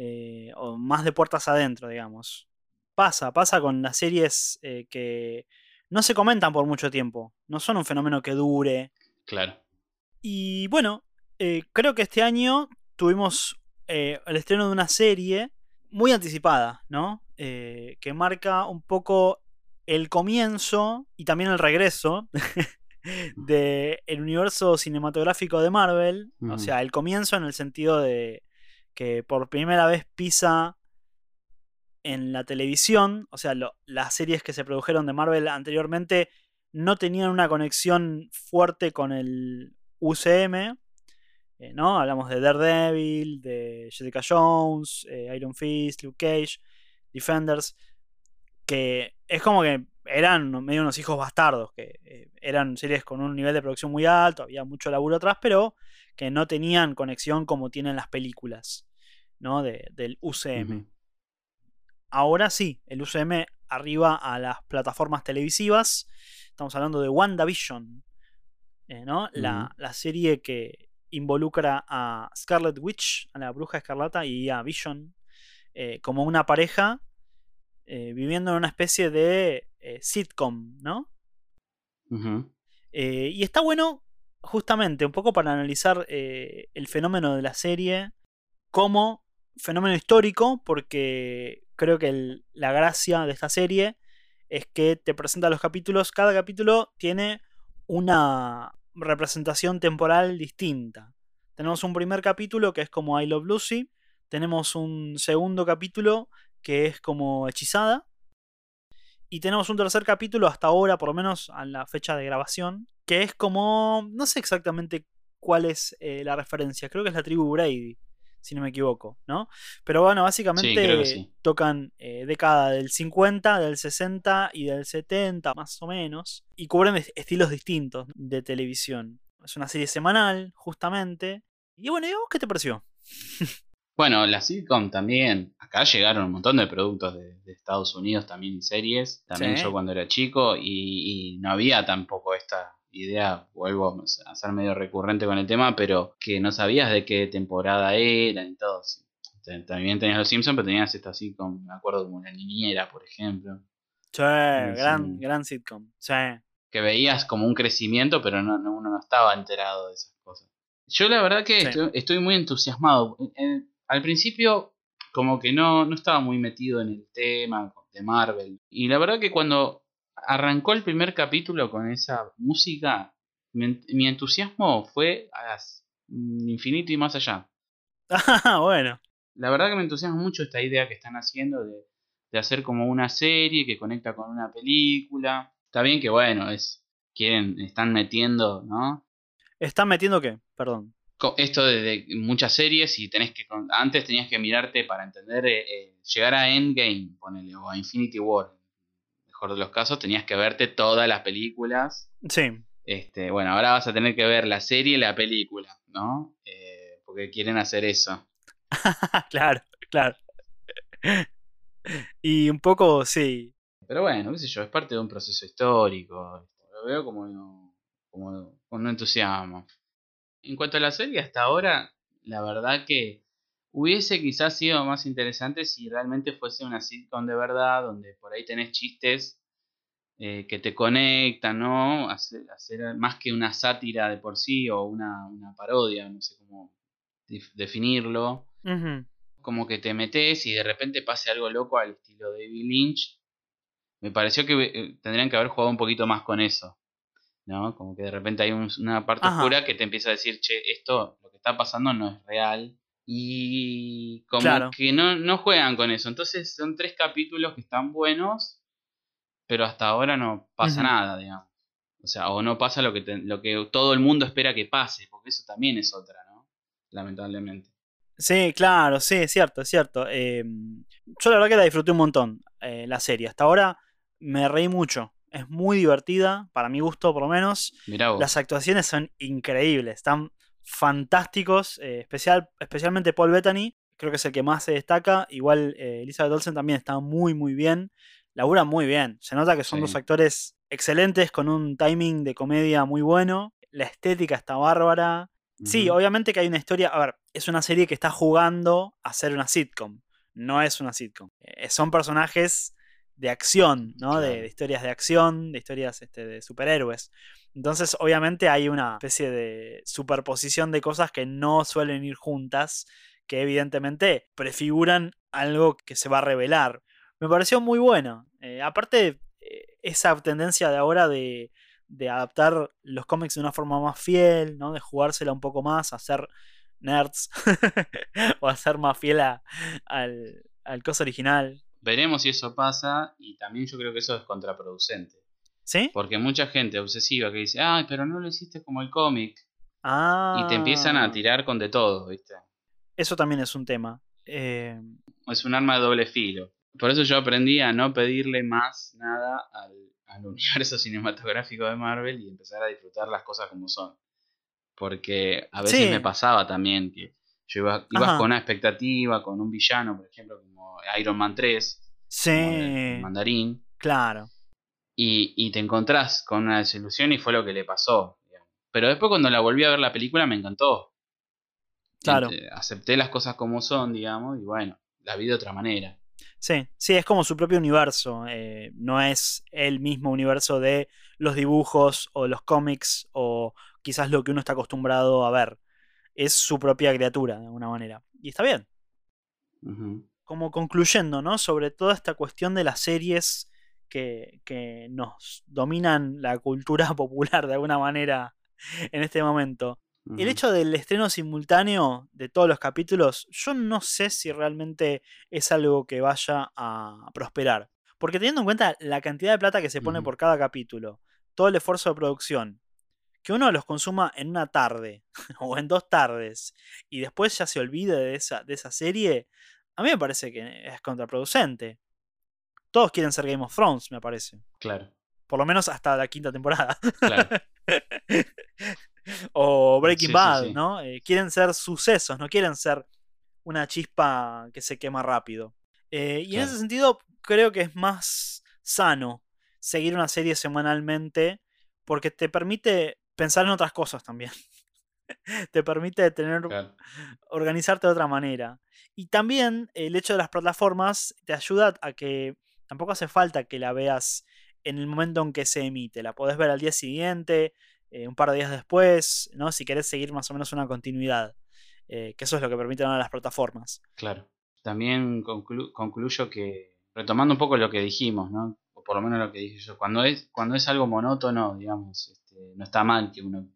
eh, o más de puertas adentro, digamos. Pasa, pasa con las series eh, que no se comentan por mucho tiempo. No son un fenómeno que dure. Claro. Y bueno, creo que este año tuvimos el estreno de una serie muy anticipada, ¿no? Eh, que marca un poco el comienzo y también el regreso del universo cinematográfico de Marvel. O sea, el comienzo en el sentido de que por primera vez pisa en la televisión. O sea, las series que se produjeron de Marvel anteriormente no tenían una conexión fuerte con el UCM. Eh, ¿no? Hablamos de Daredevil, de Jessica Jones, eh, Iron Fist, Luke Cage, Defenders, que es como que eran medio unos hijos bastardos, que eh, eran series con un nivel de producción muy alto, había mucho laburo atrás, pero que no tenían conexión como tienen las películas, ¿no? del UCM. Ahora sí, el UCM arriba a las plataformas televisivas. Estamos hablando de WandaVision, ¿no? la, la serie que involucra a Scarlet Witch, a la bruja escarlata, y a Vision eh, como una pareja eh, viviendo en una especie de eh, sitcom, ¿no? y está bueno justamente un poco para analizar el fenómeno de la serie como fenómeno histórico, porque creo que la gracia de esta serie es que te presenta los capítulos, cada capítulo tiene una representación temporal distinta. Tenemos un primer capítulo que es como I Love Lucy, tenemos un segundo capítulo que es como Hechizada, y tenemos un tercer capítulo hasta ahora, por lo menos a la fecha de grabación, que es como, no sé exactamente cuál es eh, la referencia, creo que es la tribu Brady, si no me equivoco, ¿no? Pero bueno, básicamente tocan eh, década del 50, del 60 y del 70, más o menos, y cubren estilos distintos de televisión. Es una serie semanal, justamente. Y bueno, ¿y vos qué te pareció? Bueno, la sitcom también. Acá llegaron un montón de productos de, Estados Unidos, también series. También yo cuando era chico y, y, no había tampoco esta idea, vuelvo a ser medio recurrente con el tema, pero que no sabías de qué temporada era y todo. También tenías los Simpsons, pero tenías esto así, con, me acuerdo como La Niñera, por ejemplo. Sí, gran, gran sitcom. Sí. que veías como un crecimiento, pero no, no, uno no estaba enterado de esas cosas. Yo la verdad que estoy, muy entusiasmado. Al principio como que no, no estaba muy metido en el tema de Marvel. Y la verdad que cuando arrancó el primer capítulo con esa música, mi, entusiasmo fue a infinito y más allá. Ah, bueno. La verdad que me entusiasma mucho esta idea que están haciendo de, de hacer como una serie que conecta con una película. Está bien que bueno, es quieren están metiendo, ¿no? ¿Están metiendo qué? Perdón. Esto de, muchas series y tenés que antes tenías que mirarte para entender eh, eh, llegar a Endgame, ponele o a Infinity War. Mejor de los casos tenías que verte todas las películas. Sí. Este, bueno, ahora vas a tener que ver la serie y la película, ¿no? Eh, porque quieren hacer eso. claro, claro. y un poco, sí. Pero bueno, qué sé yo, es parte de un proceso histórico. Lo veo como, como con entusiasmo. En cuanto a la serie, hasta ahora, la verdad que hubiese quizás sido más interesante si realmente fuese una sitcom de verdad, donde por ahí tenés chistes eh, que te conectan, ¿no? Hacer, hacer, más que una sátira de por sí o una, una parodia, no sé cómo definirlo. Como que te metes y de repente pase algo loco al estilo de David Lynch. Me pareció que eh, tendrían que haber jugado un poquito más con eso. ¿No? Como que de repente hay una parte oscura que te empieza a decir, che, esto, lo que está pasando no es real. Y como que no, no juegan con eso. Entonces son tres capítulos que están buenos, pero hasta ahora no pasa nada, digamos. O sea, o no pasa lo que, lo que todo el mundo espera que pase, porque eso también es otra, ¿no? Lamentablemente. Sí, claro, sí, es cierto, es cierto. Em, yo la verdad que la disfruté un montón, eh, la serie. Hasta ahora me reí mucho. Es muy divertida, para mi gusto por lo menos. Las actuaciones son increíbles, están fantásticos, eh, especial, especialmente Paul Bettany, creo que es el que más se destaca. Igual eh, Elizabeth Olsen también está muy, muy bien labura muy bien. Se nota que son dos actores excelentes con un timing de comedia muy bueno. La estética está bárbara. Sí, obviamente que hay una historia. A ver, es una serie que está jugando a ser una sitcom. No es una sitcom. Eh, son personajes de acción, ¿no? De, historias de acción, de historias este, de superhéroes. Entonces, obviamente, hay una especie de superposición de cosas que no suelen ir juntas, que evidentemente prefiguran algo que se va a revelar me pareció muy bueno. Eh, aparte, eh, esa tendencia de ahora de, adaptar los cómics de una forma más fiel, ¿no? De jugársela un poco más, hacer nerds o hacer más fiel al, al cosa original. Veremos si eso pasa y también yo creo que eso es contraproducente. ¿Sí? Porque mucha gente obsesiva que dice, ay, pero no lo hiciste como el cómic. Ah. Y te empiezan a tirar con de todo, ¿viste? Eso también es un tema. Eh, es un arma de doble filo. Por eso yo aprendí a no pedirle más nada al, universo cinematográfico de Marvel y empezar a disfrutar las cosas como son. Porque a veces me pasaba también que yo iba, ibas con una expectativa, con un villano, por ejemplo, como Iron Man 3, sí. mandarín. Claro. Y, y, te encontrás con una desilusión y fue lo que le pasó. Pero después cuando la volví a ver la película me encantó. Claro. acepté las cosas como son, digamos, y bueno, la vi de otra manera. Sí, sí, es como su propio universo. Eh, no es el mismo universo de los dibujos o los cómics o quizás lo que uno está acostumbrado a ver. Es su propia criatura, de alguna manera. Y está bien. Como concluyendo, ¿no? Sobre toda esta cuestión de las series que, que nos dominan la cultura popular de alguna manera en este momento. El hecho del estreno simultáneo de todos los capítulos, yo no sé si realmente es algo que vaya a prosperar. Porque teniendo en cuenta la cantidad de plata que se pone por cada capítulo, todo el esfuerzo de producción, que uno los consuma en una tarde o en dos tardes y después ya se olvide de esa, de esa serie, a mí me parece que es contraproducente. Todos quieren ser Game of Thrones, me parece. Claro. Por lo menos hasta la quinta temporada. Claro. o Breaking Bad, ¿no? Eh, quieren ser sucesos, no quieren ser una chispa que se quema rápido. Eh, y en ese sentido, creo que es más sano seguir una serie semanalmente porque te permite pensar en otras cosas también. te permite tener organizarte de otra manera. Y también el hecho de las plataformas te ayuda a que tampoco hace falta que la veas en el momento en que se emite. La podés ver al día siguiente, eh, un par de días después, ¿no? Si querés seguir más o menos una continuidad. Eh, que eso es lo que permiten ahora las plataformas. Claro. También concluyo que, retomando un poco lo que dijimos, ¿no? O por lo menos lo que dije yo, cuando es, cuando es algo monótono, digamos, este, no está mal que uno,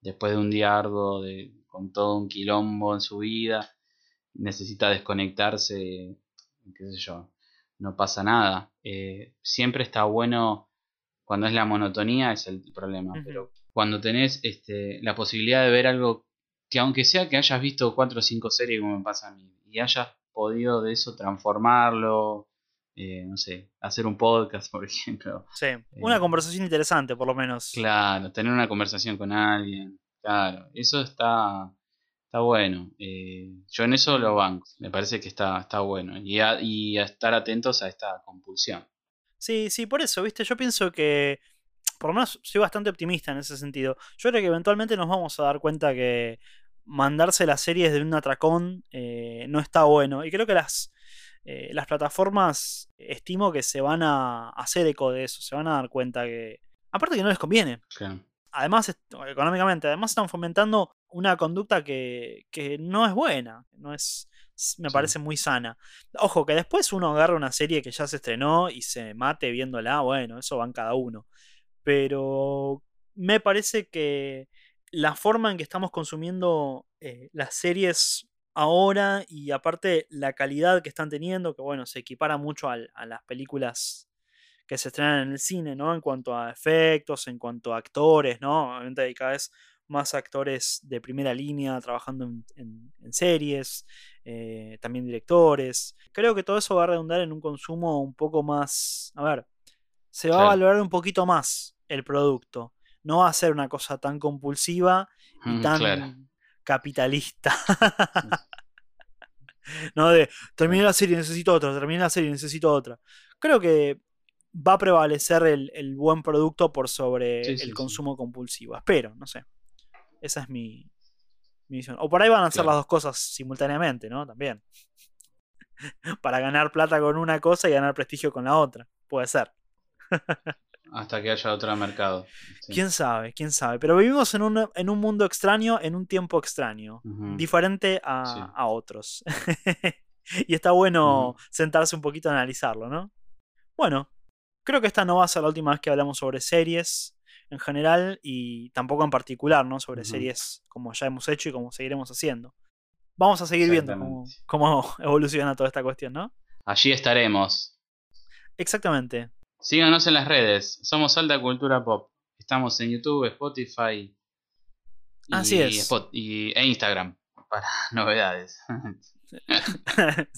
después de un día arduo, de, con todo un quilombo en su vida, necesita desconectarse, qué sé yo, no pasa nada. Eh, siempre está bueno cuando es la monotonía, es el problema, pero cuando tenés este, la posibilidad de ver algo que aunque sea que hayas visto cuatro o cinco series como me pasa a mí, y hayas podido de eso transformarlo, eh, no sé, hacer un podcast, por ejemplo. Sí, una eh, conversación interesante, por lo menos. Claro, tener una conversación con alguien, claro, eso está, está bueno. Eh, yo en eso lo banco, me parece que está, está bueno. Y y a estar atentos a esta compulsión. Sí, sí, por eso, viste, yo pienso que por lo menos soy bastante optimista en ese sentido. Yo creo que eventualmente nos vamos a dar cuenta que mandarse las series de un atracón eh, no está bueno. Y creo que las, eh, las plataformas estimo que se van a hacer eco de eso, se van a dar cuenta que... Aparte que no les conviene. Además, económicamente, además están fomentando una conducta que, que no es buena, no es, me parece muy sana. Ojo, que después uno agarra una serie que ya se estrenó y se mate viéndola, bueno, eso van cada uno. Pero me parece que la forma en que estamos consumiendo eh, las series ahora y aparte la calidad que están teniendo, que bueno, se equipara mucho a, las películas que se estrenan en el cine, ¿no? En cuanto a efectos, en cuanto a actores, ¿no? Obviamente hay cada vez más actores de primera línea trabajando en, series, eh, también directores. Creo que todo eso va a redundar en un consumo un poco más, a ver, se va a valorar un poquito más el producto. No va a ser una cosa tan compulsiva y mm, tan capitalista. no de terminé la serie, necesito otra, terminé la serie, necesito otra. Creo que va a prevalecer el, buen producto por sobre el consumo compulsivo. Espero, no sé. Esa es mi, visión. O por ahí van a hacer las dos cosas simultáneamente, ¿no? También. Para ganar plata con una cosa y ganar prestigio con la otra. Puede ser. Hasta que haya otro mercado. Quién sabe, quién sabe. Pero vivimos en un, en un mundo extraño, en un tiempo extraño, diferente a, otros. y está bueno sentarse un poquito a analizarlo, ¿no? Bueno, creo que esta no va a ser la última vez que hablamos sobre series en general y tampoco en particular, ¿no? Sobre series como ya hemos hecho y como seguiremos haciendo. Vamos a seguir viendo cómo, cómo evoluciona toda esta cuestión, ¿no? Allí estaremos. Exactamente. Síganos en las redes. Somos Alta Cultura Pop. Estamos en YouTube, Spotify y, Así es. y e Instagram para novedades.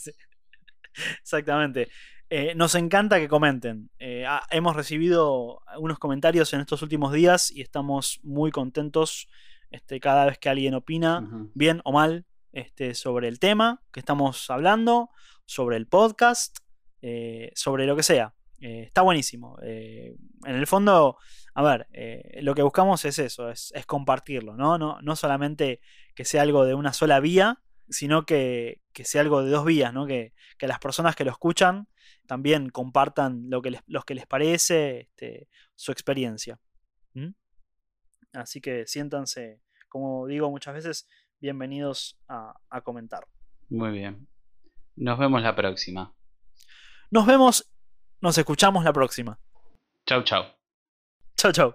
Exactamente. Eh, nos encanta que comenten. Eh, hemos recibido unos comentarios en estos últimos días y estamos muy contentos este, cada vez que alguien opina, bien o mal, este, sobre el tema que estamos hablando, sobre el podcast, eh, sobre lo que sea. Eh, está buenísimo. Eh, en el fondo, a ver, eh, lo que buscamos es eso, es, compartirlo, ¿no? ¿no? ¿no? solamente que sea algo de una sola vía, sino que, sea algo de dos vías, ¿no? Que, las personas que lo escuchan también compartan lo que les, que les parece, este, su experiencia. Así que siéntanse, como digo muchas veces, bienvenidos a, a comentar. Muy bien. Nos vemos la próxima. Nos vemos nos escuchamos la próxima. Chau, chau. Chau, chau.